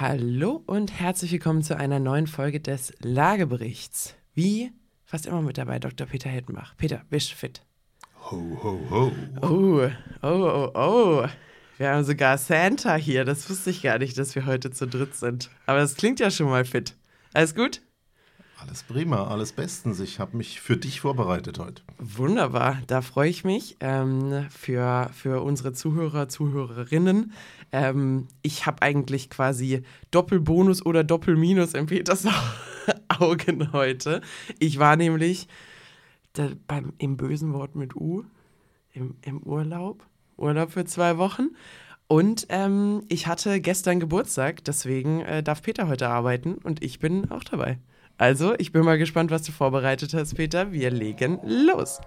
Hallo und herzlich willkommen zu einer neuen Folge des Lageberichts. Wie fast immer mit dabei Dr. Peter Hettenbach. Peter, bist fit? Ho, ho, ho. Oh, oh, oh, oh. Wir haben sogar Santa hier. Das wusste ich gar nicht, dass wir heute zu dritt sind. Aber das klingt ja schon mal fit. Alles gut? Alles prima, alles bestens. Ich habe mich für dich vorbereitet heute. Wunderbar, da freue ich mich ähm, für, für unsere Zuhörer, Zuhörerinnen. Ähm, ich habe eigentlich quasi Doppelbonus oder Doppelminus im Peters Augen heute. Ich war nämlich da, beim, im bösen Wort mit U im, im Urlaub. Urlaub für zwei Wochen. Und ähm, ich hatte gestern Geburtstag, deswegen äh, darf Peter heute arbeiten und ich bin auch dabei. Also, ich bin mal gespannt, was du vorbereitet hast, Peter. Wir legen los.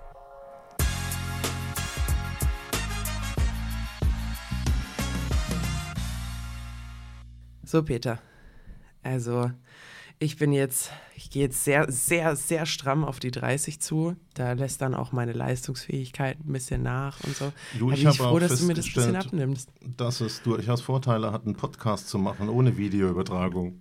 So, Peter. Also, ich bin jetzt, ich gehe jetzt sehr, sehr, sehr stramm auf die 30 zu. Da lässt dann auch meine Leistungsfähigkeit ein bisschen nach und so. Du, ich bin ich habe froh, dass du mir das ein bisschen abnimmst. dass es durchaus Vorteile hat, einen Podcast zu machen ohne Videoübertragung.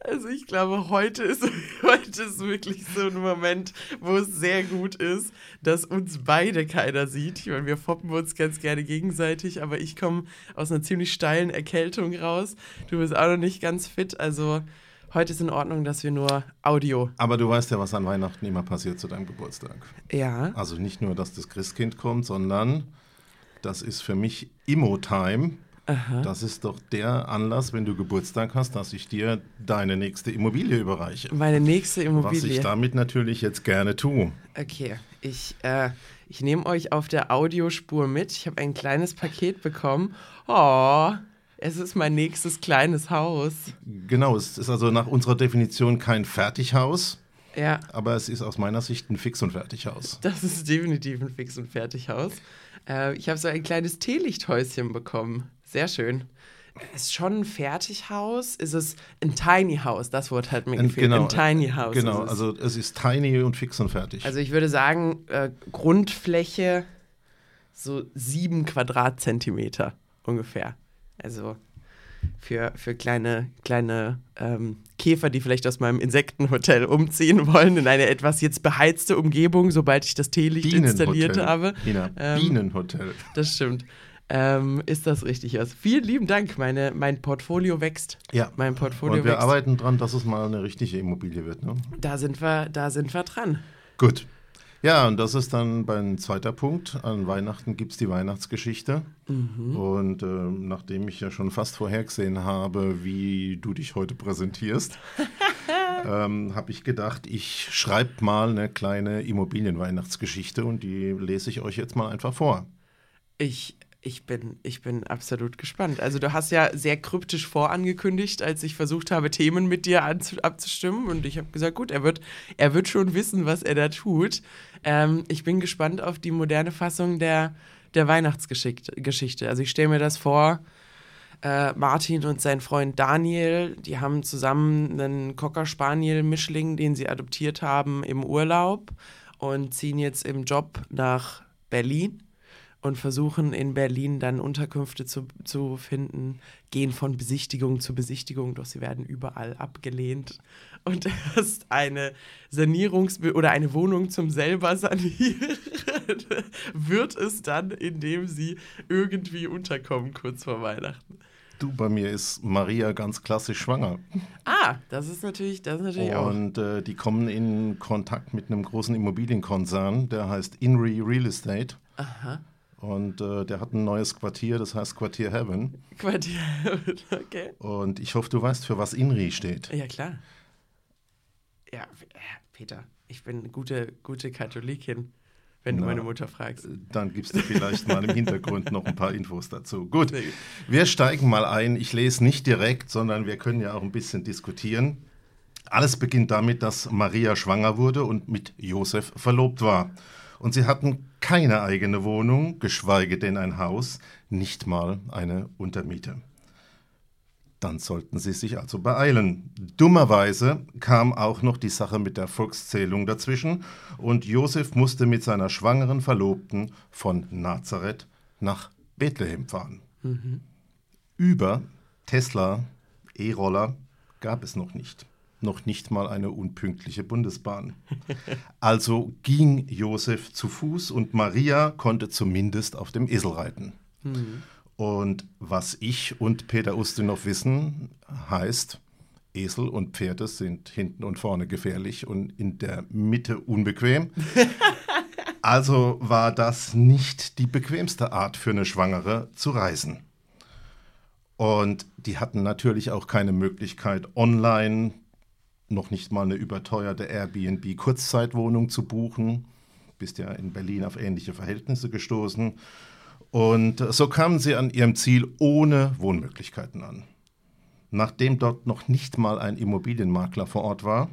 Also ich glaube, heute ist, heute ist wirklich so ein Moment, wo es sehr gut ist, dass uns beide keiner sieht. Ich meine, wir foppen uns ganz gerne gegenseitig, aber ich komme aus einer ziemlich steilen Erkältung raus. Du bist auch noch nicht ganz fit, also heute ist in Ordnung, dass wir nur Audio. Aber du weißt ja, was an Weihnachten immer passiert zu deinem Geburtstag. Ja. Also nicht nur, dass das Christkind kommt, sondern das ist für mich Immo-Time. Das ist doch der Anlass, wenn du Geburtstag hast, dass ich dir deine nächste Immobilie überreiche. Meine nächste Was Immobilie. ich damit natürlich jetzt gerne tue. Okay, ich, äh, ich nehme euch auf der Audiospur mit. Ich habe ein kleines Paket bekommen. Oh, es ist mein nächstes kleines Haus. Genau, es ist also nach unserer Definition kein Fertighaus, Ja, aber es ist aus meiner Sicht ein Fix- und Fertighaus. das ist definitiv ein Fix- und Fertighaus. Äh, ich habe so ein kleines Teelichthäuschen bekommen. Sehr schön. Ist schon ein Fertighaus? Ist es ein Tiny House? Das Wort hat mir gefehlt. genau, ein Tiny House. Genau, es. also es ist tiny und fix und fertig. Also ich würde sagen, äh, Grundfläche so sieben Quadratzentimeter ungefähr. Also für, für kleine, kleine ähm, Käfer, die vielleicht aus meinem Insektenhotel umziehen wollen, in eine etwas jetzt beheizte Umgebung, sobald ich das Teelicht installiert habe. Nina, Ähm, Bienenhotel. Das stimmt. Ähm, ist das richtig? Also vielen lieben Dank. Meine, mein Portfolio wächst. Ja. Mein Portfolio Und wir wächst. arbeiten dran, dass es mal eine richtige Immobilie wird. Ne? Da sind wir, da sind wir dran. Gut. Ja, und das ist dann mein zweiter Punkt. An Weihnachten gibt es die Weihnachtsgeschichte. Mhm. Und ähm, nachdem ich ja schon fast vorhergesehen habe, wie du dich heute präsentierst, ähm, habe ich gedacht, ich schreibe mal eine kleine Immobilienweihnachtsgeschichte und die lese ich euch jetzt mal einfach vor. Ich, ich, bin, ich bin absolut gespannt. Also du hast ja sehr kryptisch vorangekündigt, als ich versucht habe, Themen mit dir abzustimmen. Und ich habe gesagt, gut, er wird, er wird schon wissen, was er da tut. Ähm, ich bin gespannt auf die moderne Fassung der, der Weihnachtsgeschichte. Geschichte. Also ich stelle mir das vor, äh, Martin und sein Freund Daniel, die haben zusammen einen Cocker Spaniel Mischling, den sie adoptiert haben, im Urlaub und ziehen jetzt im Job nach Berlin und versuchen in Berlin dann Unterkünfte zu, zu finden, gehen von Besichtigung zu Besichtigung, doch sie werden überall abgelehnt. Und erst eine Sanierungs- oder eine Wohnung zum selber sanieren wird es dann, indem sie irgendwie unterkommen kurz vor Weihnachten. Du, bei mir ist Maria ganz klassisch schwanger. Ah, das ist natürlich, das ist natürlich auch. Und äh, die kommen in Kontakt mit einem großen Immobilienkonzern, der heißt Inri Real Estate. Aha. Und äh, der hat ein neues Quartier, das heißt Quartier Heaven. Quartier. Okay. Und ich hoffe, du weißt, für was Inri steht. Ja, klar. Ja, äh, Peter, ich bin eine gute, gute Katholikin, wenn du Na. meine Mutter fragst. Dann gibst du vielleicht mal im Hintergrund noch ein paar Infos dazu. Gut. wir steigen mal ein. Ich lese nicht direkt, sondern wir können ja auch ein bisschen diskutieren. Alles beginnt damit, dass Maria schwanger wurde und mit Josef verlobt war. Und sie hatten keine eigene Wohnung, geschweige denn ein Haus, nicht mal eine Untermiete. Dann sollten sie sich also beeilen. Dummerweise kam auch noch die Sache mit der Volkszählung dazwischen und Josef musste mit seiner schwangeren Verlobten von Nazareth nach Bethlehem fahren. Über Tesla E-Roller gab es noch nicht. Noch nicht mal eine unpünktliche Bundesbahn. Also ging Josef zu Fuß und Maria konnte zumindest auf dem Esel reiten. Mhm. Und was ich und Peter Ustinov wissen, heißt, Esel und Pferde sind hinten und vorne gefährlich und in der Mitte unbequem. also war das nicht die bequemste Art für eine Schwangere zu reisen. Und die hatten natürlich auch keine Möglichkeit, online noch nicht mal eine überteuerte Airbnb-Kurzzeitwohnung zu buchen. Bist ja in Berlin auf ähnliche Verhältnisse gestoßen. Und so kamen sie an ihrem Ziel ohne Wohnmöglichkeiten an. Nachdem dort noch nicht mal ein Immobilienmakler vor Ort war,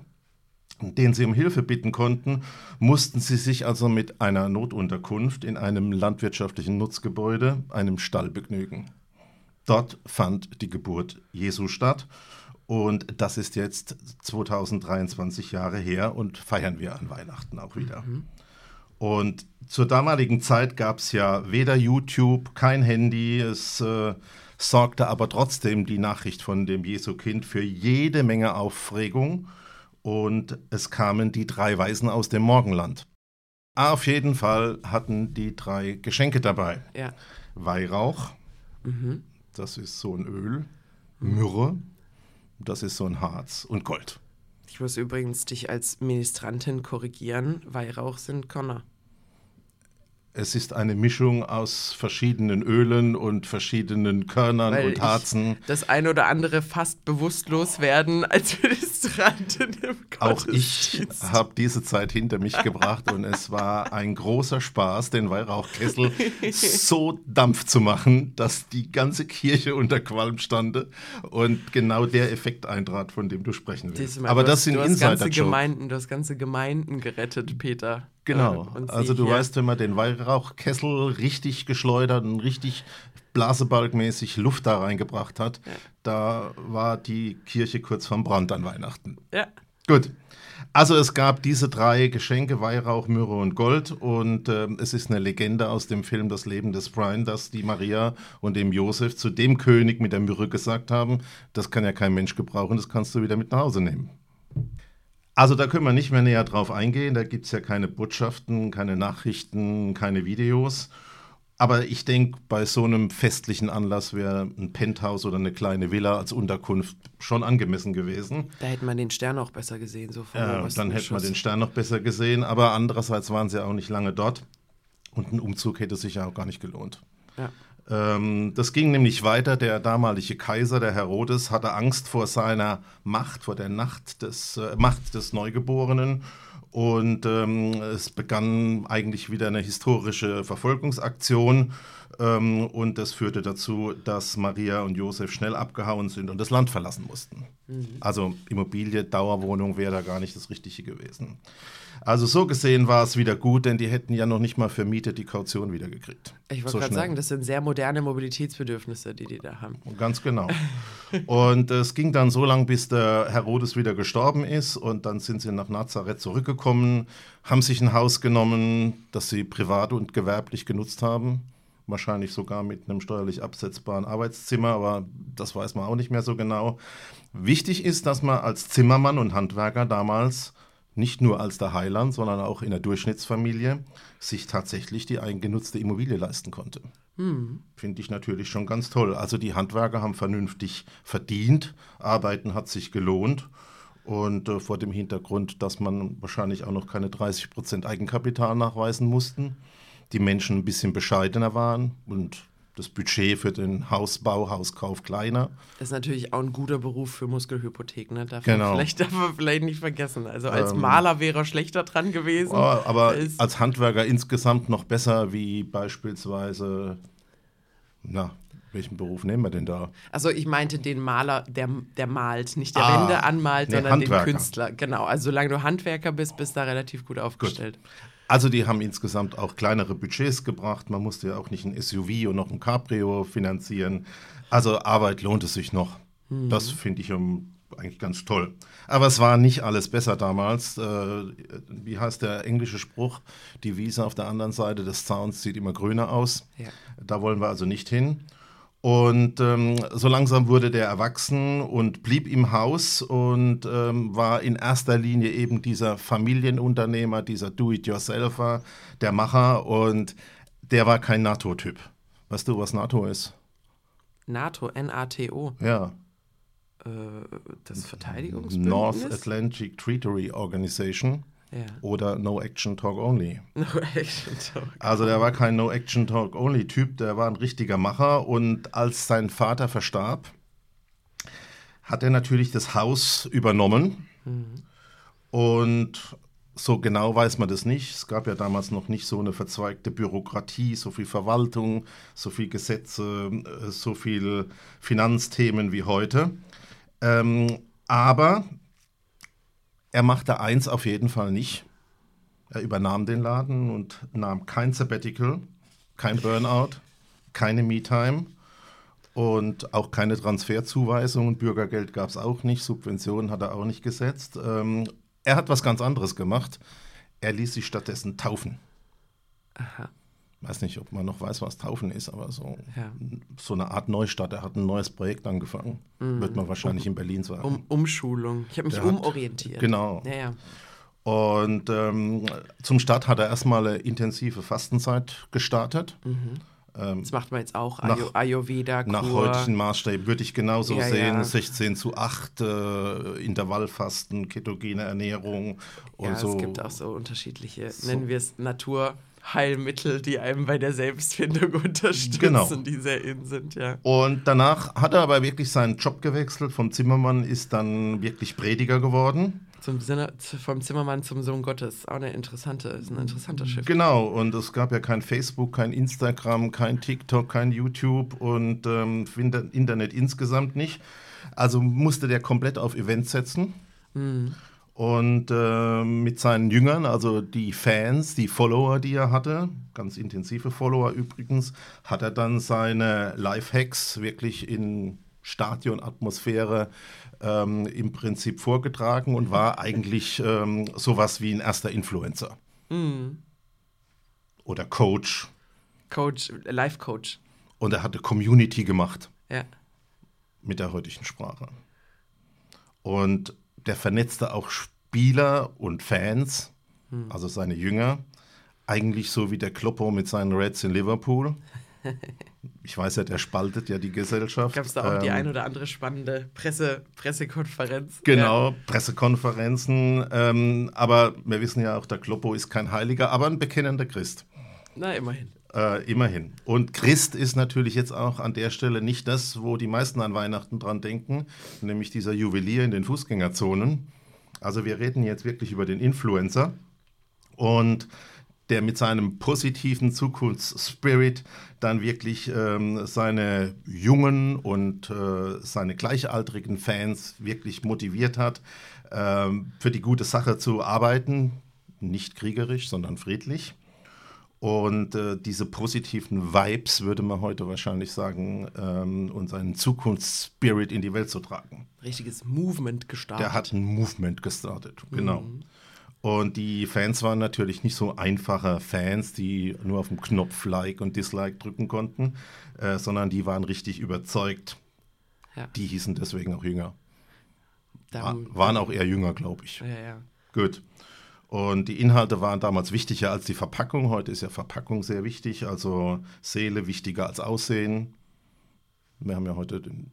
den sie um Hilfe bitten konnten, mussten sie sich also mit einer Notunterkunft in einem landwirtschaftlichen Nutzgebäude, einem Stall, begnügen. Dort fand die Geburt Jesu statt und das ist jetzt 2023 Jahre her und feiern wir an Weihnachten auch wieder. Mhm. Und zur damaligen Zeit gab es ja weder YouTube, kein Handy. Es äh, sorgte aber trotzdem die Nachricht von dem Jesu-Kind für jede Menge Aufregung. Und es kamen die drei Weisen aus dem Morgenland. Auf jeden Fall hatten die drei Geschenke dabei. Ja. Weihrauch, mhm. das ist so ein Öl. Myrrhe, das ist so ein Harz. Und Gold. Ich muss übrigens dich als Ministrantin korrigieren. Weihrauch sind Connor. Es ist eine Mischung aus verschiedenen Ölen und verschiedenen Körnern Weil und Harzen. das ein oder andere fast bewusstlos werden als Ministrantin im Auch ich habe diese Zeit hinter mich gebracht und es war ein großer Spaß, den Weihrauchkessel so Dampf zu machen, dass die ganze Kirche unter Qualm stande und genau der Effekt eintrat, von dem du sprechen willst. Aber das sind Insider-Gemeinden. Du hast ganze Gemeinden gerettet, Peter. Genau. Also du weißt, wenn man den Weihrauchkessel richtig geschleudert und richtig blasebalgmäßig Luft da reingebracht hat, ja. da war die Kirche kurz vorm Brand an Weihnachten. Ja. Gut. Also es gab diese drei Geschenke, Weihrauch, Myrrhe und Gold. Und äh, es ist eine Legende aus dem Film Das Leben des Brian, dass die Maria und dem Josef zu dem König mit der Myrrhe gesagt haben, das kann ja kein Mensch gebrauchen, das kannst du wieder mit nach Hause nehmen. Also da können wir nicht mehr näher drauf eingehen. Da gibt es ja keine Botschaften, keine Nachrichten, keine Videos. Aber ich denke, bei so einem festlichen Anlass wäre ein Penthouse oder eine kleine Villa als Unterkunft schon angemessen gewesen. Da hätte man den Stern auch besser gesehen. So ja, dann hätte man den Stern noch besser gesehen. Aber andererseits waren sie auch nicht lange dort. Und ein Umzug hätte sich ja auch gar nicht gelohnt. Ja. Ähm, das ging nämlich weiter. Der damalige Kaiser, der Herodes, hatte Angst vor seiner Macht, vor der Nacht des, äh, Macht des Neugeborenen. Und ähm, es begann eigentlich wieder eine historische Verfolgungsaktion. Ähm, und das führte dazu, dass Maria und Josef schnell abgehauen sind und das Land verlassen mussten. Mhm. Also Immobilie, Dauerwohnung wäre da gar nicht das Richtige gewesen. Also so gesehen war es wieder gut, denn die hätten ja noch nicht mal für Miete die Kaution wieder gekriegt. Ich wollte so gerade sagen, das sind sehr moderne Mobilitätsbedürfnisse, die die da haben. Ganz genau. und es ging dann so lange, bis der Herodes wieder gestorben ist und dann sind sie nach Nazareth zurückgekommen, haben sich ein Haus genommen, das sie privat und gewerblich genutzt haben wahrscheinlich sogar mit einem steuerlich absetzbaren Arbeitszimmer, aber das weiß man auch nicht mehr so genau. Wichtig ist, dass man als Zimmermann und Handwerker damals nicht nur als der Heiland, sondern auch in der Durchschnittsfamilie sich tatsächlich die eigengenutzte Immobilie leisten konnte. Hm. Finde ich natürlich schon ganz toll. Also die Handwerker haben vernünftig verdient, Arbeiten hat sich gelohnt und äh, vor dem Hintergrund, dass man wahrscheinlich auch noch keine 30 Prozent Eigenkapital nachweisen mussten, die Menschen ein bisschen bescheidener waren und das Budget für den Hausbau, Hauskauf kleiner. Das ist natürlich auch ein guter Beruf für Muskelhypothek, ne? Darf, genau. man vielleicht, darf man vielleicht nicht vergessen. Also als ähm, Maler wäre er schlechter dran gewesen. Oh, aber als, als Handwerker insgesamt noch besser wie beispielsweise, na, welchen Beruf nehmen wir denn da? Also ich meinte den Maler, der, der malt, nicht der ah, Wände anmalt, nee, sondern Handwerker. den Künstler. Genau, also solange du Handwerker bist, bist du da relativ gut aufgestellt. Gut. Also die haben insgesamt auch kleinere Budgets gebracht. Man musste ja auch nicht ein SUV und noch ein Cabrio finanzieren. Also Arbeit lohnt es sich noch. Mhm. Das finde ich um, eigentlich ganz toll. Aber es war nicht alles besser damals. Äh, wie heißt der englische Spruch? Die Wiese auf der anderen Seite des Zauns sieht immer grüner aus. Ja. Da wollen wir also nicht hin. Und ähm, so langsam wurde der erwachsen und blieb im Haus und ähm, war in erster Linie eben dieser Familienunternehmer, dieser Do-it-yourselfer, der Macher und der war kein NATO-Typ. Weißt du, was NATO ist? NATO, N-A-T-O. Ja. Äh, das Verteidigungsbündnis? North Atlantic Treaty Organization Ja. oder No Action Talk Only. No Action Talk. Also der war kein No Action Talk Only Typ, der war ein richtiger Macher und als sein Vater verstarb, hat er natürlich das Haus übernommen und so genau weiß man das nicht. Es gab ja damals noch nicht so eine verzweigte Bürokratie, so viel Verwaltung, so viel Gesetze, äh, so viel Finanzthemen wie heute. Ähm, aber er machte eins auf jeden Fall nicht. Er übernahm den Laden und nahm kein Sabbatical, kein Burnout, keine Me-Time und auch keine Transferzuweisungen. Bürgergeld gab es auch nicht, Subventionen hat er auch nicht gesetzt. Ähm, er hat was ganz anderes gemacht. Er ließ sich stattdessen taufen. Aha. Weiß nicht, ob man noch weiß, was Taufen ist, aber so, Ja. so eine Art Neustart. Er hat ein neues Projekt angefangen. Wird man wahrscheinlich in Berlin sagen. Um, Umschulung. Ich habe mich Der hat- umorientiert. Genau. Ja, ja. Und ähm, zum Start hat er erstmal eine intensive Fastenzeit gestartet. Ähm, Das macht man jetzt auch. Nach- Ayo Ayurveda, nach Kur. heutigen Maßstäben würde ich genauso Ja, sehen. ja. 16 zu 8, äh, Intervallfasten, ketogene Ernährung und ja, so. es gibt auch so unterschiedliche, nennen wir es Naturheilmittel, die einem bei der Selbstfindung unterstützen, Genau. die sehr in sind, ja. Und danach hat er aber wirklich seinen Job gewechselt. Vom Zimmermann ist dann wirklich Prediger geworden. Zum Sinne, vom Zimmermann zum Sohn Gottes. Auch eine interessante, ist ein interessanter Schiff. Genau, und es gab ja kein Facebook, kein Instagram, kein TikTok, kein YouTube und ähm, Inter- Internet insgesamt nicht. Also musste der komplett auf Events setzen. Und äh, mit seinen Jüngern, also die Fans, die Follower, die er hatte, ganz intensive Follower übrigens, hat er dann seine Lifehacks wirklich in Stadionatmosphäre ähm, im Prinzip vorgetragen und war eigentlich ähm, sowas wie ein erster Influencer. Oder Coach. Coach, Life Coach. Und er hatte Community gemacht Ja. mit der heutigen Sprache. Und der vernetzte auch Spieler und Fans, also seine Jünger, eigentlich so wie der Kloppo mit seinen Reds in Liverpool. Ich weiß ja, der spaltet ja die Gesellschaft. Gab es da auch die Ähm, ein oder andere spannende Presse, Pressekonferenz? Genau, Pressekonferenzen. Ähm, aber wir wissen ja auch, der Kloppo ist kein Heiliger, aber ein bekennender Christ. Ja. Na, immerhin. Äh, immerhin. Und Christ ist natürlich jetzt auch an der Stelle nicht das, wo die meisten an Weihnachten dran denken, nämlich dieser Juwelier in den Fußgängerzonen. Also wir reden jetzt wirklich über den Influencer und der mit seinem positiven Zukunftsspirit dann wirklich ähm, seine jungen und äh, seine gleichaltrigen Fans wirklich motiviert hat, ähm, für die gute Sache zu arbeiten, nicht kriegerisch, sondern friedlich. Und äh, diese positiven Vibes, würde man heute wahrscheinlich sagen, ähm, und seinen Zukunftsspirit in die Welt zu tragen. Richtiges Movement gestartet. Der hat ein Movement gestartet, genau. Und die Fans waren natürlich nicht so einfache Fans, die nur auf den Knopf Like und Dislike drücken konnten, äh, sondern die waren richtig überzeugt. Ja. Die hießen deswegen auch jünger. Da- Wa- waren auch eher jünger, glaube ich. Ja, ja. Gut. Und die Inhalte waren damals wichtiger als die Verpackung. Heute ist ja Verpackung sehr wichtig, also Seele wichtiger als Aussehen. Wir haben ja heute den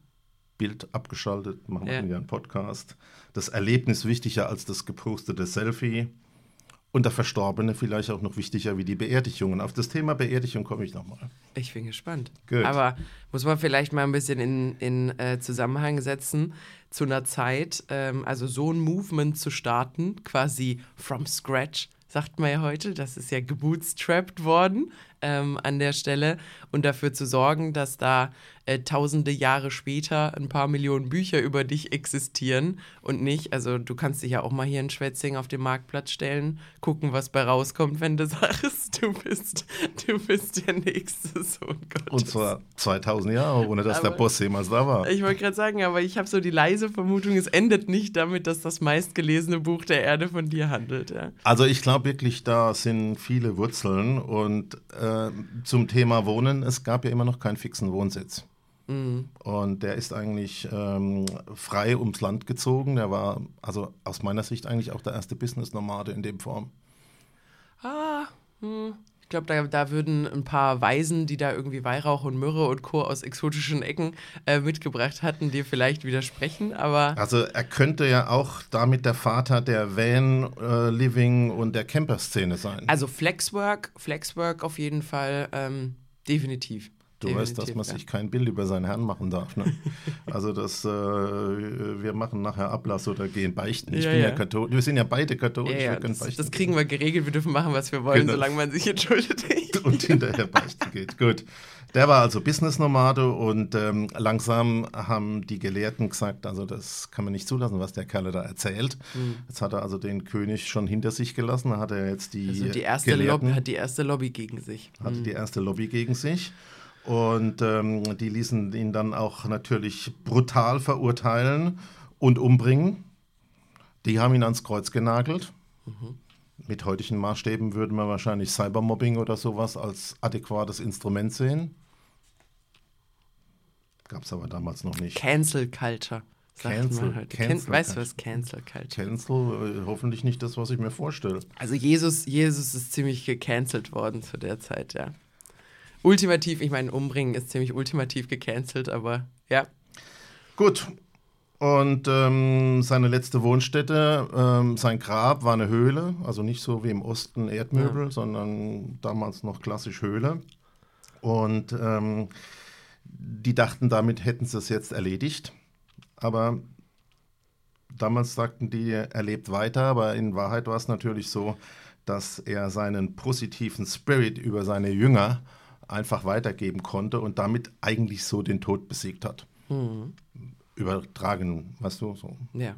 Bild abgeschaltet, machen Ja. ja einen Podcast. Das Erlebnis wichtiger als das gepostete Selfie. Und der Verstorbene vielleicht auch noch wichtiger wie die Beerdigungen. Auf das Thema Beerdigung komme ich nochmal. Ich bin gespannt. Gut. Aber muss man vielleicht mal ein bisschen in, in äh, Zusammenhang setzen zu einer Zeit, ähm, also so ein Movement zu starten, quasi from scratch, sagt man ja heute. Das ist ja gebootstrapped worden ähm, an der Stelle und dafür zu sorgen, dass da äh, tausende Jahre später ein paar Millionen Bücher über dich existieren und nicht, also du kannst dich ja auch mal hier in Schwetzing auf den Marktplatz stellen, gucken, was bei rauskommt, wenn du sagst, du bist, du bist der nächste Sohn Gottes. Und zwar 2000 Jahre, ohne dass der Aber- Boss jemals da war. Ich wollte gerade sagen, aber ich habe so die leise Vermutung, es endet nicht damit, dass das meistgelesene Buch der Erde von dir handelt. Ja. Also ich glaube wirklich, da sind viele Wurzeln und äh, zum Thema Wohnen, es gab ja immer noch keinen fixen Wohnsitz. Mhm. Und der ist eigentlich ähm, frei ums Land gezogen. Der war also aus meiner Sicht eigentlich auch der erste Business-Nomade in dem Form. Ah, hm. Ich glaube, da, da würden ein paar Weisen, die da irgendwie Weihrauch und Myrrhe und Co. aus exotischen Ecken äh, mitgebracht hatten, dir vielleicht widersprechen, aber. Also er könnte ja auch damit der Vater der Van äh, Living und der Camper-Szene sein. Also Flexwork, Flexwork auf jeden Fall, ähm, definitiv. Du weißt, dass man ja. sich kein Bild über seinen Herrn machen darf. Ne? also das, äh, wir machen nachher Ablass oder gehen beichten. Ich ja, bin ja, ja katholisch. Wir sind ja beide katholisch. Ja, wir das, das, kriegen wir geregelt. Wir dürfen machen, was wir wollen, genau. solange man sich entschuldigt. und hinterher beichten geht. Gut. Der war also Business-Nomade und ähm, langsam haben die Gelehrten gesagt, also das kann man nicht zulassen, was der Kerl da erzählt. Mhm. Jetzt hat er also den König schon hinter sich gelassen. Hat er jetzt die, also die erste Gelehrten, Lobby, hat die erste Lobby gegen sich. Hatte mhm. die erste Lobby gegen sich. Und ähm, die ließen ihn dann auch natürlich brutal verurteilen und umbringen. Die haben ihn ans Kreuz genagelt. Mhm. Mit heutigen Maßstäben würden wir wahrscheinlich Cybermobbing oder sowas als adäquates Instrument sehen. Gab es aber damals noch nicht. Cancel Culture. Cancel. Cancel weißt du was Cancel Culture? Cancel, äh, hoffentlich nicht das, was ich mir vorstelle. Also Jesus, Jesus ist ziemlich gecancelt worden zu der Zeit, ja ultimativ, ich meine, umbringen ist ziemlich ultimativ gecancelt, aber ja. Gut. Und ähm, seine letzte Wohnstätte, ähm, sein Grab war eine Höhle, also nicht so wie im Osten Erdmöbel, ja. sondern damals noch klassisch Höhle. Und ähm, die dachten, damit hätten sie es jetzt erledigt. Aber damals sagten die, er lebt weiter, aber in Wahrheit war es natürlich so, dass er seinen positiven Spirit über seine Jünger einfach weitergeben konnte und damit eigentlich so den Tod besiegt hat. Mhm. Übertragen, weißt du, so. Ja.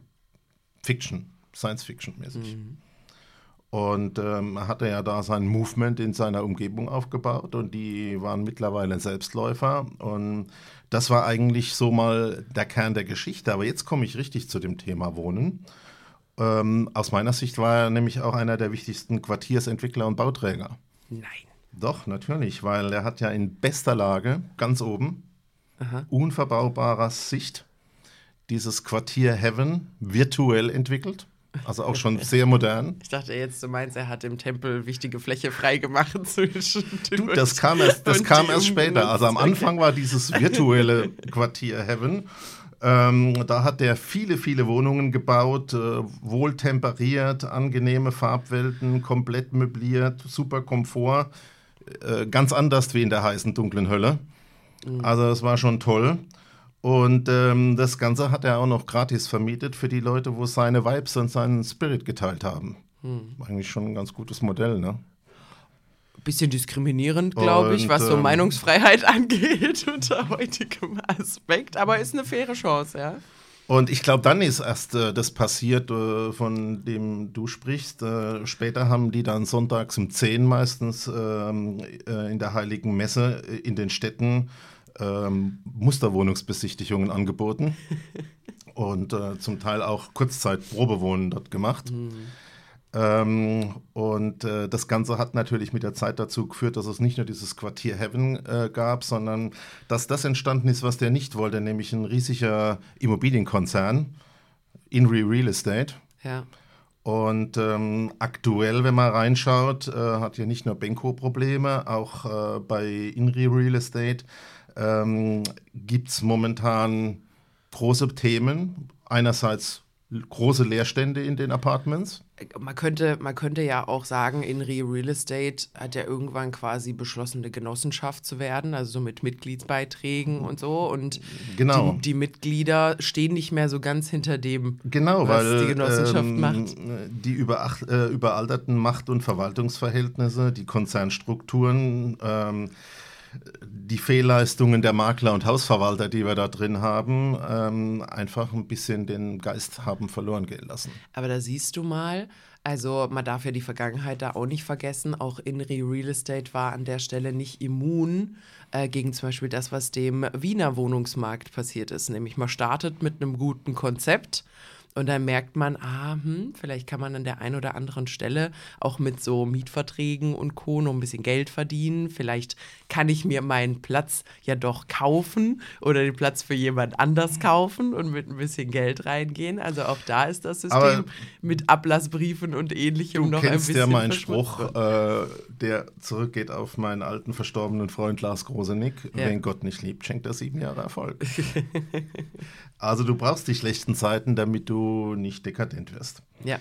Fiction, Science-Fiction-mäßig. Mhm. Und ähm, hatte ja da sein Movement in seiner Umgebung aufgebaut und die waren mittlerweile Selbstläufer. Und das war eigentlich so mal der Kern der Geschichte. Aber jetzt komme ich richtig zu dem Thema Wohnen. Ähm, aus meiner Sicht war er nämlich auch einer der wichtigsten Quartiersentwickler und Bauträger. Nein. Doch, natürlich, weil er hat ja in bester Lage, ganz oben, Aha. unverbaubarer Sicht, dieses Quartier Heaven virtuell entwickelt. Also auch schon sehr modern. Ich dachte jetzt, du meinst, er hat im Tempel wichtige Fläche freigemacht zwischen du, Das kam erst, das kam erst später. Also am Anfang war dieses virtuelle Quartier Heaven. Ähm, da hat er viele, viele Wohnungen gebaut, äh, wohltemperiert, angenehme Farbwelten, komplett möbliert, super Komfort. Äh, ganz anders wie in der heißen, dunklen Hölle. Mhm. Also das war schon toll. Und ähm, das Ganze hat er auch noch gratis vermietet für die Leute, wo seine Vibes und seinen Spirit geteilt haben. Mhm. Eigentlich schon ein ganz gutes Modell, ne? Bisschen diskriminierend, glaube ich, was so ähm, Meinungsfreiheit angeht unter heutigem Aspekt, aber ist eine faire Chance, ja. Und ich glaube, dann ist erst äh, das passiert, äh, von dem du sprichst. Äh, später haben die dann sonntags um 10 meistens ähm, äh, in der Heiligen Messe äh, in den Städten ähm, Musterwohnungsbesichtigungen angeboten und äh, zum Teil auch Kurzzeitprobewohnen dort gemacht. Mhm. Ähm, und äh, das Ganze hat natürlich mit der Zeit dazu geführt, dass es nicht nur dieses Quartier Heaven äh, gab, sondern dass das entstanden ist, was der nicht wollte, nämlich ein riesiger Immobilienkonzern, Inri Real Estate. Ja. Und ähm, aktuell, wenn man reinschaut, äh, hat ja nicht nur Benko Probleme, auch äh, bei Inri Real Estate ähm, gibt es momentan große Themen. Einerseits große Leerstände in den Apartments. Man könnte, man könnte ja auch sagen, Inri Real Estate hat ja irgendwann quasi beschlossen, eine Genossenschaft zu werden, also so mit Mitgliedsbeiträgen und so. Und genau. die, die Mitglieder stehen nicht mehr so ganz hinter dem, genau, was weil, die Genossenschaft ähm, macht. Die über, äh, überalterten Macht- und Verwaltungsverhältnisse, die Konzernstrukturen, ähm, die Fehlleistungen der Makler und Hausverwalter, die wir da drin haben, ähm, einfach ein bisschen den Geist haben verloren gehen lassen. Aber da siehst du mal, also man darf ja die Vergangenheit da auch nicht vergessen. Auch Inri Real Estate war an der Stelle nicht immun äh, gegen zum Beispiel das, was dem Wiener Wohnungsmarkt passiert ist. Nämlich man startet mit einem guten Konzept Und dann merkt man, ah, hm, vielleicht kann man an der einen oder anderen Stelle auch mit so Mietverträgen und Co. noch ein bisschen Geld verdienen. Vielleicht kann ich mir meinen Platz ja doch kaufen oder den Platz für jemand anders kaufen und mit ein bisschen Geld reingehen. Also auch da ist das System Aber mit Ablassbriefen und ähnlichem noch ein bisschen. Du kennst ja meinen Spruch, äh, der zurückgeht auf meinen alten verstorbenen Freund Lars Grosenick. Ja. Wenn Gott nicht liebt, schenkt er sieben Jahre Erfolg. also du brauchst die schlechten Zeiten, damit du nicht dekadent wirst. Ja.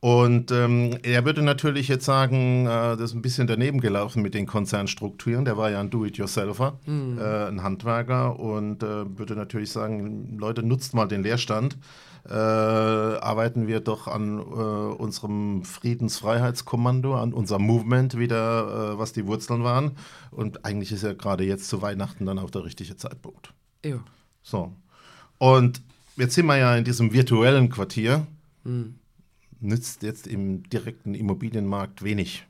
Und ähm, er würde natürlich jetzt sagen, äh, das ist ein bisschen daneben gelaufen mit den Konzernstrukturen. Der war ja ein Do-it-yourselfer, mhm. äh, ein Handwerker und äh, würde natürlich sagen, Leute, nutzt mal den Leerstand. Äh, arbeiten wir doch an äh, unserem Friedensfreiheitskommando, an unserem Movement wieder, äh, was die Wurzeln waren. Und eigentlich ist ja gerade jetzt zu Weihnachten dann auch der richtige Zeitpunkt. Ja. So. Und jetzt sind wir ja in diesem virtuellen Quartier. Mhm. Nützt jetzt im direkten Immobilienmarkt wenig.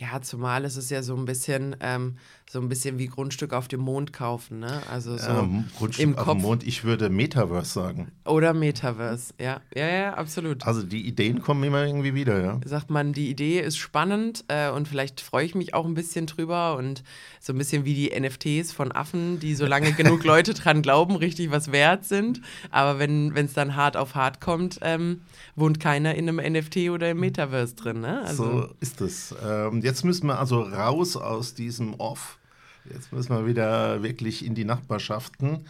Ja, zumal ist es ja so ein bisschen, ähm, so ein bisschen wie Grundstück auf dem Mond kaufen, ne? Also so ähm, Grundstück im auf Kopf. dem Mond, ich würde Metaverse sagen. Oder Metaverse, ja. Ja, ja, absolut. Also die Ideen kommen immer irgendwie wieder, ja. Sagt man, die Idee ist spannend äh, und vielleicht freue ich mich auch ein bisschen drüber und so ein bisschen wie die NFTs von Affen, die solange genug Leute dran glauben, richtig was wert sind. Aber wenn es dann hart auf hart kommt, ähm, wohnt keiner in einem NFT oder im Metaverse drin, ne? Also so ist es. Ähm, jetzt müssen wir also raus aus diesem Off Jetzt müssen wir wieder wirklich in die Nachbarschaften.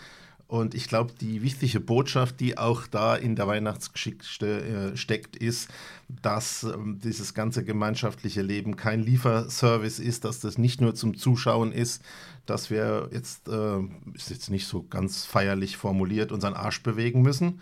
Und ich glaube, die wichtige Botschaft, die auch da in der Weihnachtsgeschichte äh, steckt, ist, dass ähm, dieses ganze gemeinschaftliche Leben kein Lieferservice ist, dass das nicht nur zum Zuschauen ist, dass wir jetzt, äh, ist jetzt nicht so ganz feierlich formuliert, unseren Arsch bewegen müssen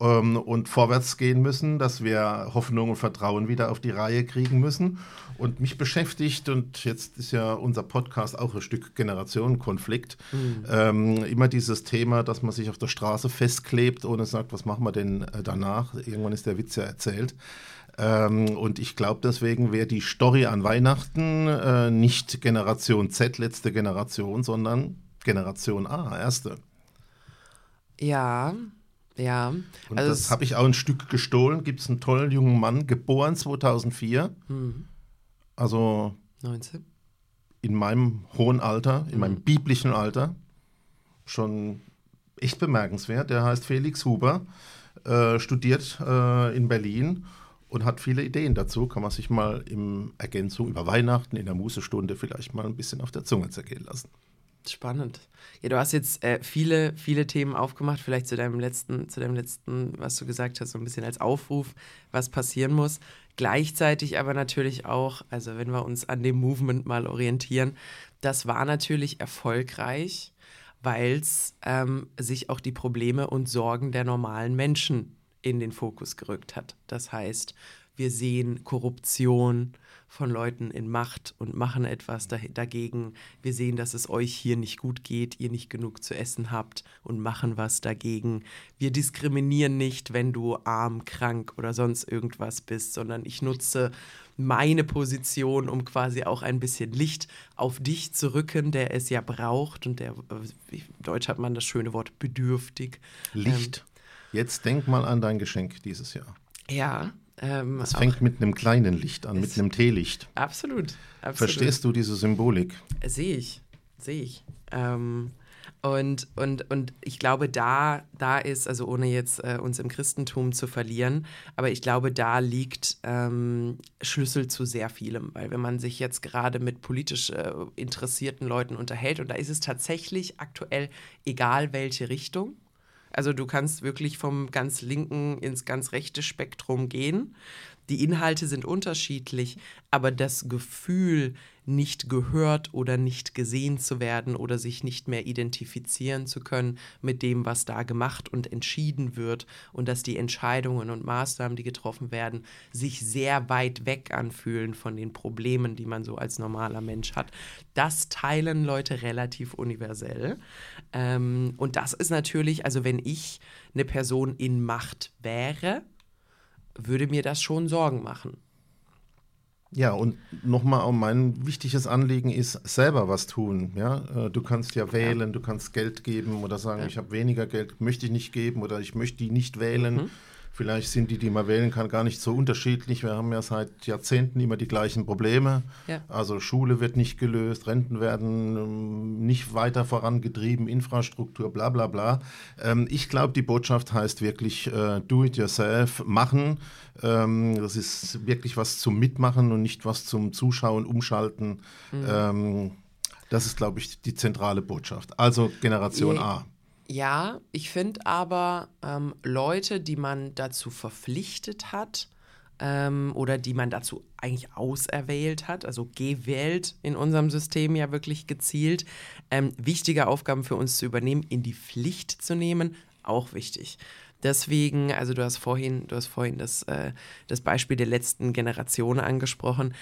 ähm, und vorwärts gehen müssen, dass wir Hoffnung und Vertrauen wieder auf die Reihe kriegen müssen. Und mich beschäftigt, und jetzt ist ja unser Podcast auch ein Stück Generationenkonflikt, mhm. ähm, immer dieses Thema, dass man sich auf der Straße festklebt, ohne sagt, was machen wir denn äh, danach? Irgendwann ist der Witz ja erzählt. Ähm, und ich glaube, deswegen wäre die Story an Weihnachten äh, nicht Generation Z, letzte Generation, sondern Generation A, erste. Ja, ja. Und also das habe ich auch ein Stück gestohlen. Gibt es einen tollen jungen Mann, geboren 2004. Mhm. Also 19. In meinem hohen Alter, in mhm. meinem biblischen Alter. Schon echt bemerkenswert. Der heißt Felix Huber, äh, studiert äh, in Berlin und hat viele Ideen dazu. Kann man sich mal im Ergänzung über Weihnachten in der Mußestunde vielleicht mal ein bisschen auf der Zunge zergehen lassen. Spannend. Ja, du hast jetzt äh, viele, viele Themen aufgemacht, vielleicht zu deinem letzten, zu deinem letzten, was du gesagt hast, so ein bisschen als Aufruf, was passieren muss. Gleichzeitig aber natürlich auch, also wenn wir uns an dem Movement mal orientieren, das war natürlich erfolgreich, weil es ähm, sich auch die Probleme und Sorgen der normalen Menschen in den Fokus gerückt hat. Das heißt, wir sehen Korruption von Leuten in Macht und machen etwas dagegen. Wir sehen, dass es euch hier nicht gut geht, ihr nicht genug zu essen habt und machen was dagegen. Wir diskriminieren nicht, wenn du arm, krank oder sonst irgendwas bist, sondern ich nutze meine Position, um quasi auch ein bisschen Licht auf dich zu rücken, der es ja braucht und der, äh, Deutsch hat man das schöne Wort bedürftig. Licht. Ähm, Jetzt denk mal an dein Geschenk dieses Jahr. Ja, ähm, es fängt mit einem kleinen Licht an, mit einem Teelicht. Absolut, absolut. Verstehst du diese Symbolik? Sehe ich, sehe ich. Ähm, und, und, und ich glaube, da, da ist, also ohne jetzt äh, uns im Christentum zu verlieren, aber ich glaube, da liegt ähm, Schlüssel zu sehr vielem. Weil wenn man sich jetzt gerade mit politisch äh, interessierten Leuten unterhält, und da ist es tatsächlich aktuell egal, welche Richtung, also du kannst wirklich vom ganz linken ins ganz rechte Spektrum gehen. Die Inhalte sind unterschiedlich, aber das Gefühl, nicht gehört oder nicht gesehen zu werden oder sich nicht mehr identifizieren zu können mit dem, was da gemacht und entschieden wird und dass die Entscheidungen und Maßnahmen, die getroffen werden, sich sehr weit weg anfühlen von den Problemen, die man so als normaler Mensch hat. Das teilen Leute relativ universell. Ähm, und das ist natürlich, also wenn ich eine Person in Macht wäre, würde mir das schon Sorgen machen. Ja, und nochmal mein wichtiges Anliegen ist, selber was tun. Ja? Äh, du kannst ja wählen, du kannst Geld geben oder sagen, ja. ich habe weniger Geld, möchte ich nicht geben oder ich möchte die nicht wählen. Mhm. Vielleicht sind die, die man wählen kann, gar nicht so unterschiedlich. Wir haben ja seit Jahrzehnten immer die gleichen Probleme. Ja. Also Schule wird nicht gelöst, Renten werden ähm, nicht weiter vorangetrieben, Infrastruktur, bla bla bla. Ähm, ich glaube, die Botschaft heißt wirklich äh, do it yourself, machen. Ähm, das ist wirklich was zum Mitmachen und nicht was zum Zuschauen, Umschalten. Mhm. Ähm, das ist, glaube ich, die zentrale Botschaft. Also Generation Je A. Ja, ich finde aber ähm, Leute, die man dazu verpflichtet hat ähm, oder die man dazu eigentlich auserwählt hat, also gewählt in unserem System ja wirklich gezielt, ähm, wichtige Aufgaben für uns zu übernehmen, in die Pflicht zu nehmen, auch wichtig. Deswegen, also du hast vorhin, du hast vorhin das, äh, das Beispiel der letzten Generation angesprochen.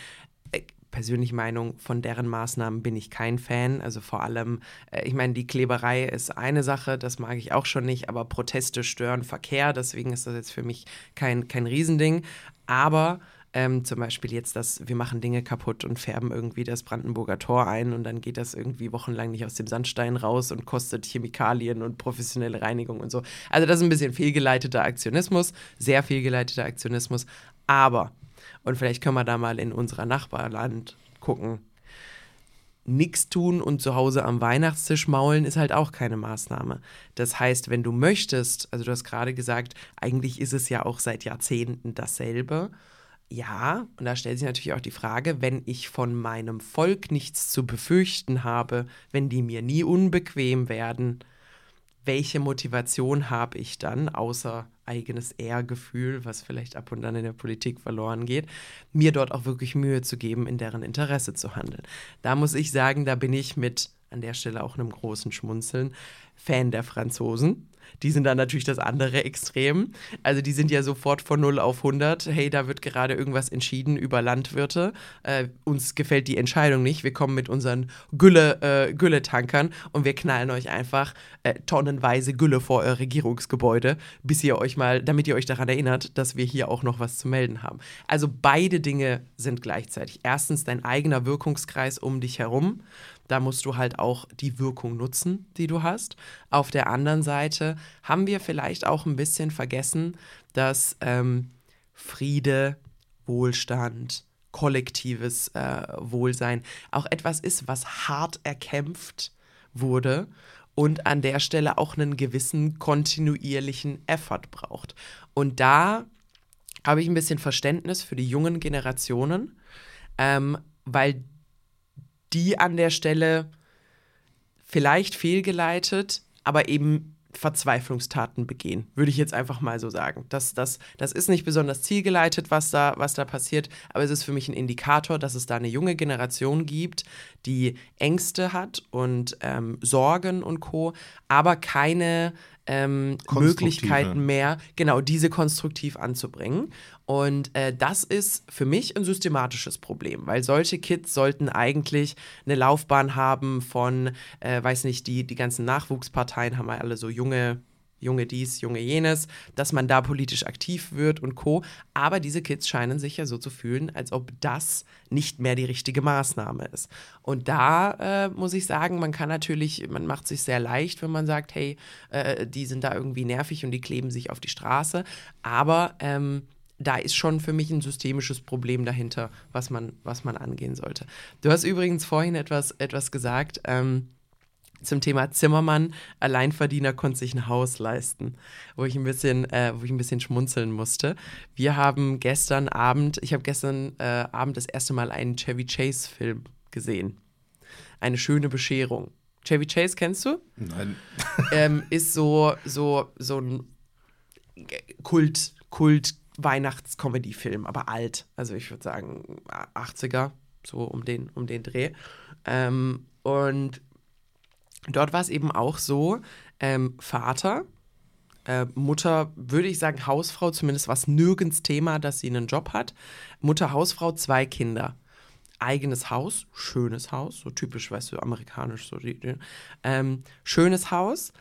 Persönliche Meinung, von deren Maßnahmen bin ich kein Fan. Also vor allem, äh, ich meine, die Kleberei ist eine Sache, das mag ich auch schon nicht, aber Proteste stören Verkehr, deswegen ist das jetzt für mich kein, kein Riesending. Aber ähm, zum Beispiel jetzt, dass wir machen Dinge kaputt und färben irgendwie das Brandenburger Tor ein und dann geht das irgendwie wochenlang nicht aus dem Sandstein raus und kostet Chemikalien und professionelle Reinigung und so. Also das ist ein bisschen fehlgeleiteter Aktionismus, sehr fehlgeleiteter Aktionismus. Aber und vielleicht können wir da mal in unserer Nachbarland gucken. Nichts tun und zu Hause am Weihnachtstisch maulen ist halt auch keine Maßnahme. Das heißt, wenn du möchtest, also du hast gerade gesagt, eigentlich ist es ja auch seit Jahrzehnten dasselbe. Ja, und da stellt sich natürlich auch die Frage, wenn ich von meinem Volk nichts zu befürchten habe, wenn die mir nie unbequem werden, welche Motivation habe ich dann, außer eigenes Ehrgefühl, was vielleicht ab und an in der Politik verloren geht, mir dort auch wirklich Mühe zu geben, in deren Interesse zu handeln. Da muss ich sagen, da bin ich mit an der Stelle auch einem großen Schmunzeln Fan der Franzosen die sind dann natürlich das andere Extrem. Also die sind ja sofort von 0 auf 100. Hey, da wird gerade irgendwas entschieden über Landwirte. Äh, uns gefällt die Entscheidung nicht. Wir kommen mit unseren Gülle, äh, Gülletankern und wir knallen euch einfach äh, tonnenweise Gülle vor euer Regierungsgebäude, bis ihr euch mal, damit ihr euch daran erinnert, dass wir hier auch noch was zu melden haben. Also beide Dinge sind gleichzeitig. Erstens dein eigener Wirkungskreis um dich herum da musst du halt auch die Wirkung nutzen, die du hast. Auf der anderen Seite haben wir vielleicht auch ein bisschen vergessen, dass ähm, Friede, Wohlstand, kollektives äh, Wohlsein auch etwas ist, was hart erkämpft wurde und an der Stelle auch einen gewissen kontinuierlichen Effort braucht. Und da habe ich ein bisschen Verständnis für die jungen Generationen, ähm, weil die an der Stelle vielleicht fehlgeleitet, aber eben Verzweiflungstaten begehen, würde ich jetzt einfach mal so sagen. Das, das, das ist nicht besonders zielgeleitet, was da, was da passiert, aber es ist für mich ein Indikator, dass es da eine junge Generation gibt, die Ängste hat und ähm, Sorgen und Co., aber keine ähm, Möglichkeiten mehr, genau diese konstruktiv anzubringen. Und äh, das ist für mich ein systematisches Problem, weil solche Kids sollten eigentlich eine Laufbahn haben von, äh, weiß nicht, die, die ganzen Nachwuchsparteien haben ja alle so junge junge dies, junge jenes, dass man da politisch aktiv wird und co. Aber diese Kids scheinen sich ja so zu fühlen, als ob das nicht mehr die richtige Maßnahme ist. Und da äh, muss ich sagen, man kann natürlich, man macht sich sehr leicht, wenn man sagt, hey, äh, die sind da irgendwie nervig und die kleben sich auf die Straße. Aber ähm, da ist schon für mich ein systemisches Problem dahinter, was man, was man angehen sollte. Du hast übrigens vorhin etwas, etwas gesagt. Ähm, zum Thema Zimmermann, Alleinverdiener konnte sich ein Haus leisten, wo ich ein bisschen, äh, wo ich ein bisschen schmunzeln musste. Wir haben gestern Abend, ich habe gestern äh, Abend das erste Mal einen Chevy Chase Film gesehen. Eine schöne Bescherung. Chevy Chase kennst du? Nein. ähm, ist so, so, so ein Kult, Kult Weihnachts-Comedy-Film, aber alt. Also ich würde sagen 80er, so um den, um den Dreh. Ähm, und Dort war es eben auch so, ähm, Vater, äh, Mutter, würde ich sagen, Hausfrau, zumindest war es nirgends Thema, dass sie einen Job hat. Mutter, Hausfrau, zwei Kinder. Eigenes Haus, schönes Haus, so typisch, weißt du, amerikanisch, so die, die ähm, schönes Haus.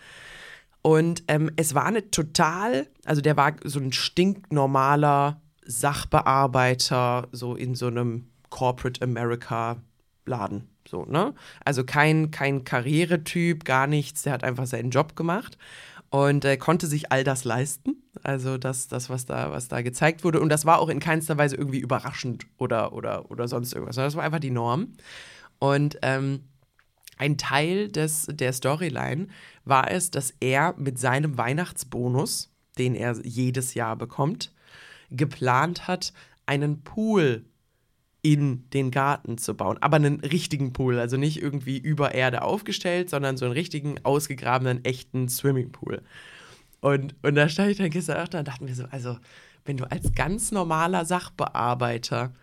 Und ähm, es war eine total, also der war so ein stinknormaler Sachbearbeiter, so in so einem Corporate America Laden. So, ne? Also kein, kein Karrieretyp, gar nichts. Der hat einfach seinen Job gemacht und äh, konnte sich all das leisten. Also das, das was, da, was da gezeigt wurde. Und das war auch in keinster Weise irgendwie überraschend oder, oder, oder sonst irgendwas. Das war einfach die Norm. Und ähm, ein Teil des, der Storyline war es, dass er mit seinem Weihnachtsbonus, den er jedes Jahr bekommt, geplant hat, einen Pool in den Garten zu bauen. Aber einen richtigen Pool, also nicht irgendwie über Erde aufgestellt, sondern so einen richtigen, ausgegrabenen, echten Swimmingpool. Und, und da stand ich dann gesagt, dann dachten wir so, also wenn du als ganz normaler Sachbearbeiter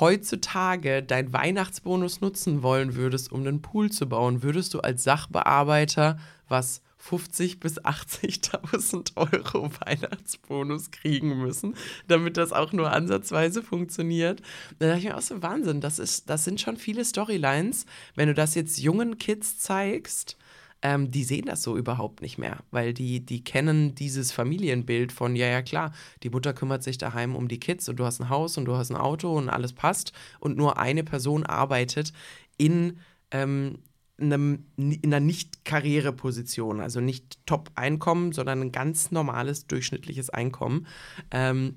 heutzutage deinen Weihnachtsbonus nutzen wollen würdest, um einen Pool zu bauen, würdest du als Sachbearbeiter was 50 bis 80.000 Euro Weihnachtsbonus kriegen müssen, damit das auch nur ansatzweise funktioniert. Da dachte ich mir auch so, Wahnsinn, das, ist, das sind schon viele Storylines. Wenn du das jetzt jungen Kids zeigst, ähm, die sehen das so überhaupt nicht mehr, weil die, die kennen dieses Familienbild von, ja, ja, klar, die Mutter kümmert sich daheim um die Kids und du hast ein Haus und du hast ein Auto und alles passt und nur eine Person arbeitet in, ähm, einem, in einer Nicht-Karriereposition, also nicht Top-Einkommen, sondern ein ganz normales, durchschnittliches Einkommen. Ähm,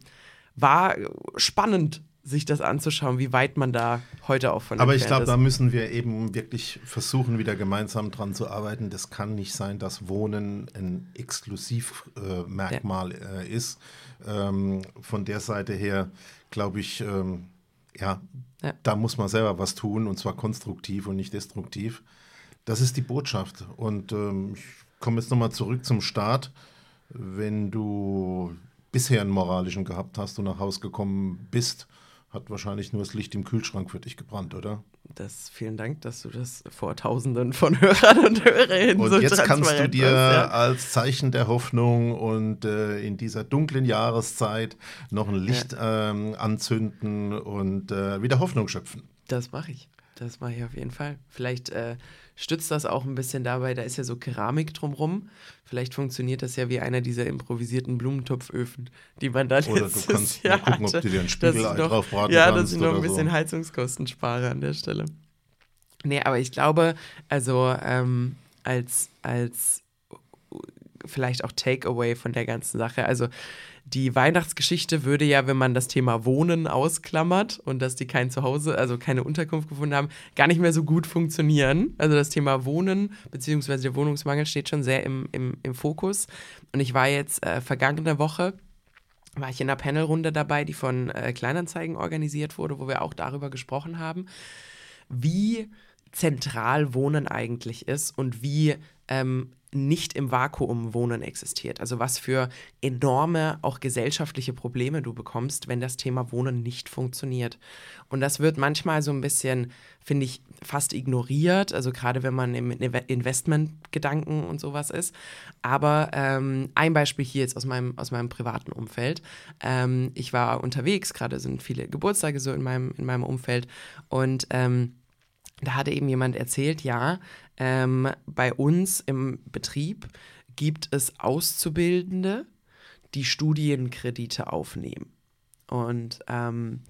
war spannend sich das anzuschauen, wie weit man da heute auch von Aber ich glaube, da müssen wir eben wirklich versuchen, wieder gemeinsam dran zu arbeiten. Das kann nicht sein, dass Wohnen ein Exklusivmerkmal äh, ja. äh, ist. Ähm, von der Seite her glaube ich, ähm, ja, ja, da muss man selber was tun und zwar konstruktiv und nicht destruktiv. Das ist die Botschaft. Und ähm, ich komme jetzt nochmal zurück zum Start. Wenn du bisher einen moralischen gehabt hast und nach Hause gekommen bist, hat wahrscheinlich nur das Licht im Kühlschrank für dich gebrannt, oder? Das, vielen Dank, dass du das vor Tausenden von Hörern und Hörerinnen Und so jetzt kannst du dir ja. als Zeichen der Hoffnung und äh, in dieser dunklen Jahreszeit noch ein Licht ja. ähm, anzünden und äh, wieder Hoffnung schöpfen. Das mache ich. Das mache ich auf jeden Fall. Vielleicht äh, stützt das auch ein bisschen dabei, da ist ja so Keramik drumrum. Vielleicht funktioniert das ja wie einer dieser improvisierten Blumentopföfen, die man da Oder du kannst Jahr mal gucken, ob du dir ein Spiegelei drauf braten Ja, dass ich noch ein bisschen so. Heizungskosten spare an der Stelle. Nee, aber ich glaube, also ähm, als, als vielleicht auch Takeaway von der ganzen Sache, also die Weihnachtsgeschichte würde ja, wenn man das Thema Wohnen ausklammert und dass die kein Zuhause, also keine Unterkunft gefunden haben, gar nicht mehr so gut funktionieren. Also das Thema Wohnen bzw. der Wohnungsmangel steht schon sehr im, im, im Fokus. Und ich war jetzt äh, vergangene Woche war ich in einer Panelrunde dabei, die von äh, Kleinanzeigen organisiert wurde, wo wir auch darüber gesprochen haben, wie zentral Wohnen eigentlich ist und wie ähm, nicht im Vakuum Wohnen existiert. Also was für enorme auch gesellschaftliche Probleme du bekommst, wenn das Thema Wohnen nicht funktioniert. Und das wird manchmal so ein bisschen, finde ich, fast ignoriert, also gerade wenn man im Investmentgedanken und sowas ist. Aber ähm, ein Beispiel hier jetzt aus meinem, aus meinem privaten Umfeld. Ähm, ich war unterwegs, gerade sind viele Geburtstage so in meinem, in meinem Umfeld und ähm, da hatte eben jemand erzählt, ja, ähm, bei uns im Betrieb gibt es Auszubildende, die Studienkredite aufnehmen. Und, ähm,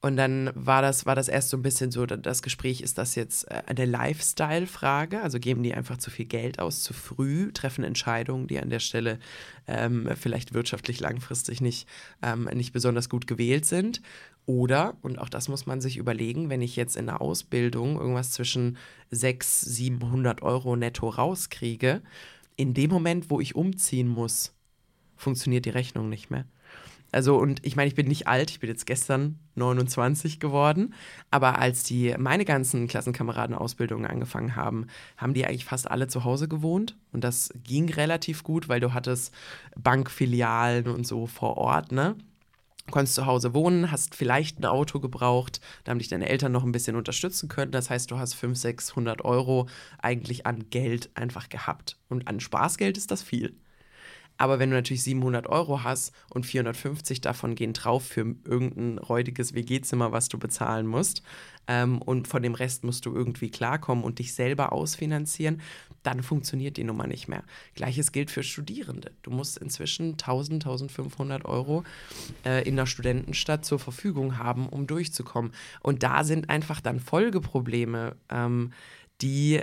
und dann war das, war das erst so ein bisschen so, das Gespräch, ist das jetzt äh, eine Lifestyle-Frage? Also geben die einfach zu viel Geld aus, zu früh, treffen Entscheidungen, die an der Stelle ähm, vielleicht wirtschaftlich langfristig nicht, ähm, nicht besonders gut gewählt sind? Oder, und auch das muss man sich überlegen, wenn ich jetzt in der Ausbildung irgendwas zwischen 600, 700 Euro netto rauskriege, in dem Moment, wo ich umziehen muss, funktioniert die Rechnung nicht mehr. Also, und ich meine, ich bin nicht alt, ich bin jetzt gestern 29 geworden, aber als die meine ganzen Klassenkameraden Ausbildungen angefangen haben, haben die eigentlich fast alle zu Hause gewohnt und das ging relativ gut, weil du hattest Bankfilialen und so vor Ort, ne? Konntest zu Hause wohnen, hast vielleicht ein Auto gebraucht, da haben dich deine Eltern noch ein bisschen unterstützen können. Das heißt, du hast 500, 600 Euro eigentlich an Geld einfach gehabt. Und an Spaßgeld ist das viel. Aber wenn du natürlich 700 Euro hast und 450 davon gehen drauf für irgendein räudiges WG-Zimmer, was du bezahlen musst, ähm, und von dem Rest musst du irgendwie klarkommen und dich selber ausfinanzieren, dann funktioniert die Nummer nicht mehr. Gleiches gilt für Studierende. Du musst inzwischen 1000, 1500 Euro äh, in der Studentenstadt zur Verfügung haben, um durchzukommen. Und da sind einfach dann Folgeprobleme, ähm, die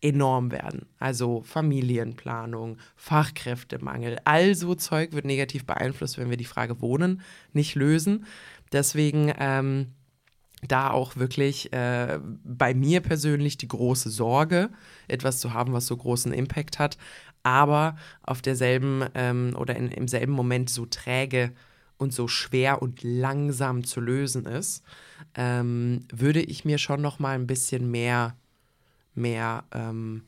enorm werden. Also Familienplanung, Fachkräftemangel, all so Zeug wird negativ beeinflusst, wenn wir die Frage Wohnen nicht lösen. Deswegen ähm, da auch wirklich äh, bei mir persönlich die große Sorge, etwas zu haben, was so großen Impact hat, aber auf derselben ähm, oder in, im selben Moment so träge und so schwer und langsam zu lösen ist, ähm, würde ich mir schon noch mal ein bisschen mehr, mehr, ähm,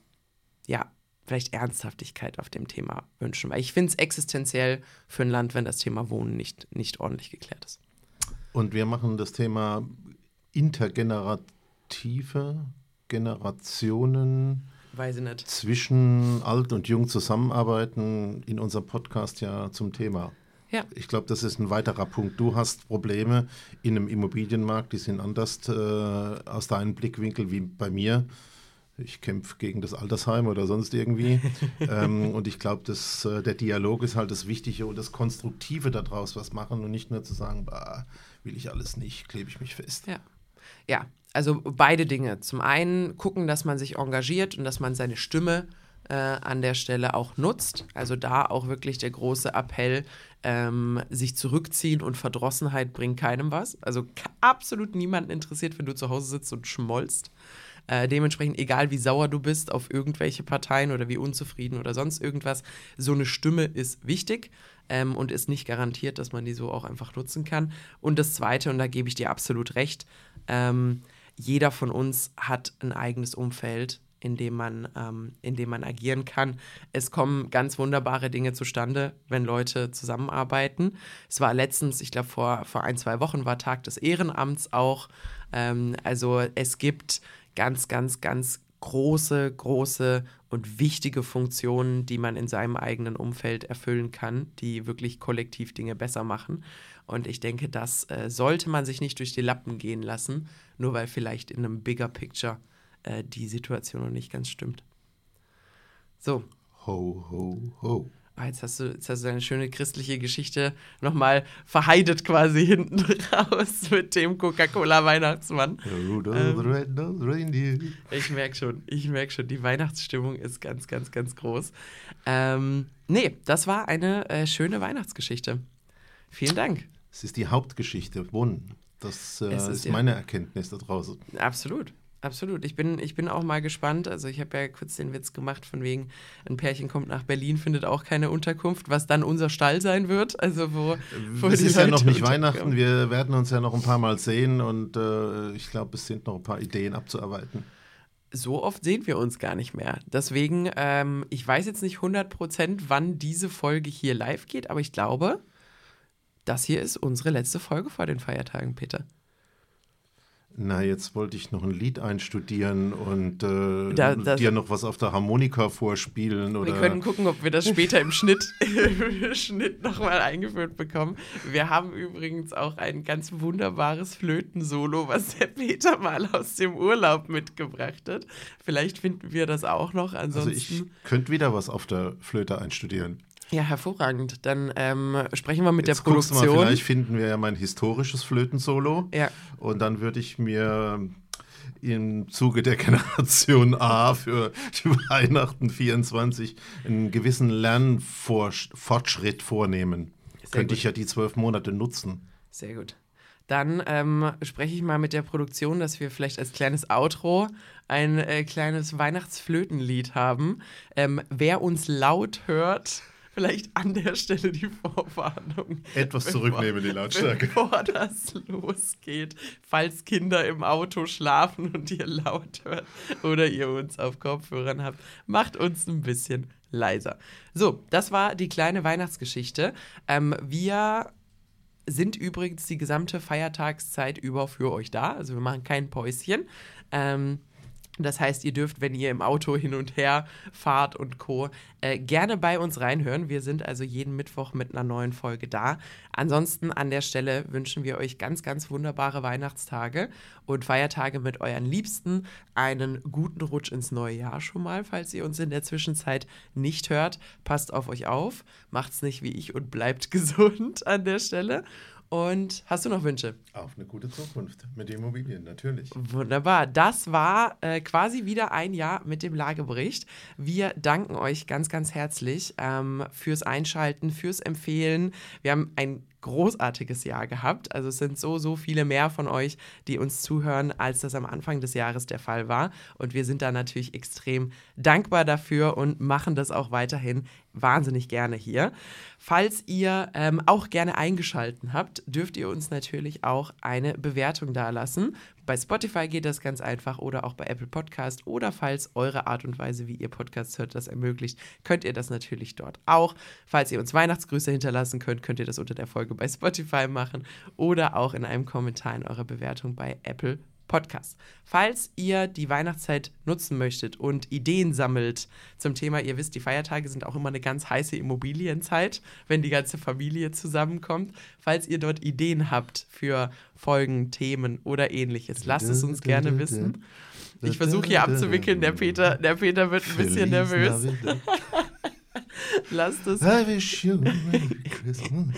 ja, vielleicht Ernsthaftigkeit auf dem Thema wünschen. Weil ich finde es existenziell für ein Land, wenn das Thema Wohnen nicht, nicht ordentlich geklärt ist. Und wir machen das Thema intergenerative Generationen zwischen alt und jung zusammenarbeiten in unserem Podcast ja zum Thema. Ja. Ich glaube, das ist ein weiterer Punkt. Du hast Probleme in einem Immobilienmarkt, die sind anders äh, aus deinem Blickwinkel wie bei mir. Ich kämpfe gegen das Altersheim oder sonst irgendwie. ähm, und ich glaube, dass äh, der Dialog ist halt das Wichtige und das Konstruktive daraus was machen und nicht nur zu sagen, bah, will ich alles nicht, klebe ich mich fest. Ja. Ja, also beide Dinge. Zum einen gucken, dass man sich engagiert und dass man seine Stimme äh, an der Stelle auch nutzt. Also da auch wirklich der große Appell, ähm, sich zurückziehen und Verdrossenheit bringt keinem was. Also absolut niemanden interessiert, wenn du zu Hause sitzt und schmollst. Äh, dementsprechend, egal wie sauer du bist auf irgendwelche Parteien oder wie unzufrieden oder sonst irgendwas, so eine Stimme ist wichtig ähm, und ist nicht garantiert, dass man die so auch einfach nutzen kann. Und das Zweite, und da gebe ich dir absolut recht, ähm, jeder von uns hat ein eigenes Umfeld, in dem man, ähm, in dem man agieren kann. Es kommen ganz wunderbare Dinge zustande, wenn Leute zusammenarbeiten. Es war letztens, ich glaube vor, vor ein, zwei Wochen war Tag des Ehrenamts auch. Ähm, also es gibt ganz, ganz, ganz große, große und wichtige Funktionen, die man in seinem eigenen Umfeld erfüllen kann, die wirklich kollektiv Dinge besser machen. Und ich denke, das äh, sollte man sich nicht durch die Lappen gehen lassen, nur weil vielleicht in einem Bigger Picture äh, die Situation noch nicht ganz stimmt. So. Ho, ho, ho. Ah, jetzt hast du, jetzt hast du eine schöne christliche Geschichte nochmal verheidet quasi hinten raus mit dem Coca-Cola-Weihnachtsmann. Ähm, ich merke schon, ich merke schon, die Weihnachtsstimmung ist ganz, ganz, ganz groß. Ähm, nee, das war eine äh, schöne Weihnachtsgeschichte. Vielen Dank. Es ist die Hauptgeschichte, Wohnen. Das äh, ist, ist meine Erkenntnis da draußen. Absolut. Absolut. Ich bin, ich bin auch mal gespannt. Also ich habe ja kurz den Witz gemacht, von wegen, ein Pärchen kommt nach Berlin, findet auch keine Unterkunft, was dann unser Stall sein wird. Also wo, wo es ist ja noch nicht Weihnachten, wir werden uns ja noch ein paar Mal sehen und äh, ich glaube, es sind noch ein paar Ideen abzuarbeiten. So oft sehen wir uns gar nicht mehr. Deswegen, ähm, ich weiß jetzt nicht 100%, wann diese Folge hier live geht, aber ich glaube, das hier ist unsere letzte Folge vor den Feiertagen, Peter. Na, jetzt wollte ich noch ein Lied einstudieren und äh, da, dir noch was auf der Harmonika vorspielen. Oder? Wir können gucken, ob wir das später im Schnitt, Schnitt nochmal eingeführt bekommen. Wir haben übrigens auch ein ganz wunderbares Flötensolo, was der Peter mal aus dem Urlaub mitgebracht hat. Vielleicht finden wir das auch noch. Ansonsten also ich könnte wieder was auf der Flöte einstudieren. Ja, hervorragend. Dann ähm, sprechen wir mit Jetzt der Produktion. Mal, vielleicht finden wir ja mein historisches Flötensolo. Ja. Und dann würde ich mir im Zuge der Generation A für die Weihnachten 24 einen gewissen Lernfortschritt vornehmen. Sehr Könnte gut. ich ja die zwölf Monate nutzen. Sehr gut. Dann ähm, spreche ich mal mit der Produktion, dass wir vielleicht als kleines Outro ein äh, kleines Weihnachtsflötenlied haben. Ähm, wer uns laut hört, vielleicht an der Stelle die Vorwarnung. Etwas bevor, zurücknehmen, die Lautstärke. Bevor das losgeht, falls Kinder im Auto schlafen und ihr laut hört oder ihr uns auf Kopfhörern habt, macht uns ein bisschen leiser. So, das war die kleine Weihnachtsgeschichte. Ähm, wir sind übrigens die gesamte Feiertagszeit über für euch da. Also wir machen kein Päuschen. Ähm, das heißt, ihr dürft, wenn ihr im Auto hin und her fahrt und Co., äh, gerne bei uns reinhören. Wir sind also jeden Mittwoch mit einer neuen Folge da. Ansonsten an der Stelle wünschen wir euch ganz, ganz wunderbare Weihnachtstage und Feiertage mit euren Liebsten. Einen guten Rutsch ins neue Jahr schon mal, falls ihr uns in der Zwischenzeit nicht hört. Passt auf euch auf, macht's nicht wie ich und bleibt gesund an der Stelle. Und hast du noch Wünsche? Auf eine gute Zukunft mit Immobilien, natürlich. Wunderbar. Das war äh, quasi wieder ein Jahr mit dem Lagebericht. Wir danken euch ganz, ganz herzlich ähm, fürs Einschalten, fürs Empfehlen. Wir haben ein großartiges Jahr gehabt. Also es sind so, so viele mehr von euch, die uns zuhören, als das am Anfang des Jahres der Fall war. Und wir sind da natürlich extrem dankbar dafür und machen das auch weiterhin wahnsinnig gerne hier. Falls ihr ähm, auch gerne eingeschalten habt, dürft ihr uns natürlich auch eine Bewertung dalassen. Bei Spotify geht das ganz einfach oder auch bei Apple Podcast oder falls eure Art und Weise, wie ihr Podcasts hört, das ermöglicht, könnt ihr das natürlich dort auch. Falls ihr uns Weihnachtsgrüße hinterlassen könnt, könnt ihr das unter der Folge bei Spotify machen oder auch in einem Kommentar in eurer Bewertung bei Apple Podcast. Falls ihr die Weihnachtszeit nutzen möchtet und Ideen sammelt zum Thema, ihr wisst, die Feiertage sind auch immer eine ganz heiße Immobilienzeit, wenn die ganze Familie zusammenkommt. Falls ihr dort Ideen habt für Folgen, Themen oder ähnliches, lasst es uns gerne wissen. Ich versuche hier abzuwickeln, der Peter, der Peter wird ein bisschen nervös. lasst es. I wish you Christmas.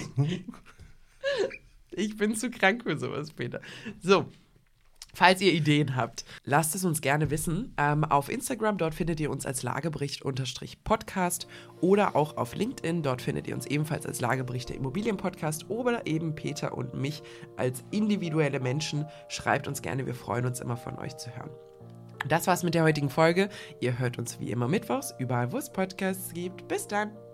Ich bin zu krank für sowas, Peter. So, Falls ihr Ideen habt, lasst es uns gerne wissen. Ähm, auf Instagram, dort findet ihr uns als Lagebericht-Podcast oder auch auf LinkedIn, dort findet ihr uns ebenfalls als Lagebericht der Immobilienpodcast oder eben Peter und mich als individuelle Menschen. Schreibt uns gerne, wir freuen uns immer von euch zu hören. Das war's mit der heutigen Folge. Ihr hört uns wie immer mittwochs, überall wo es Podcasts gibt. Bis dann!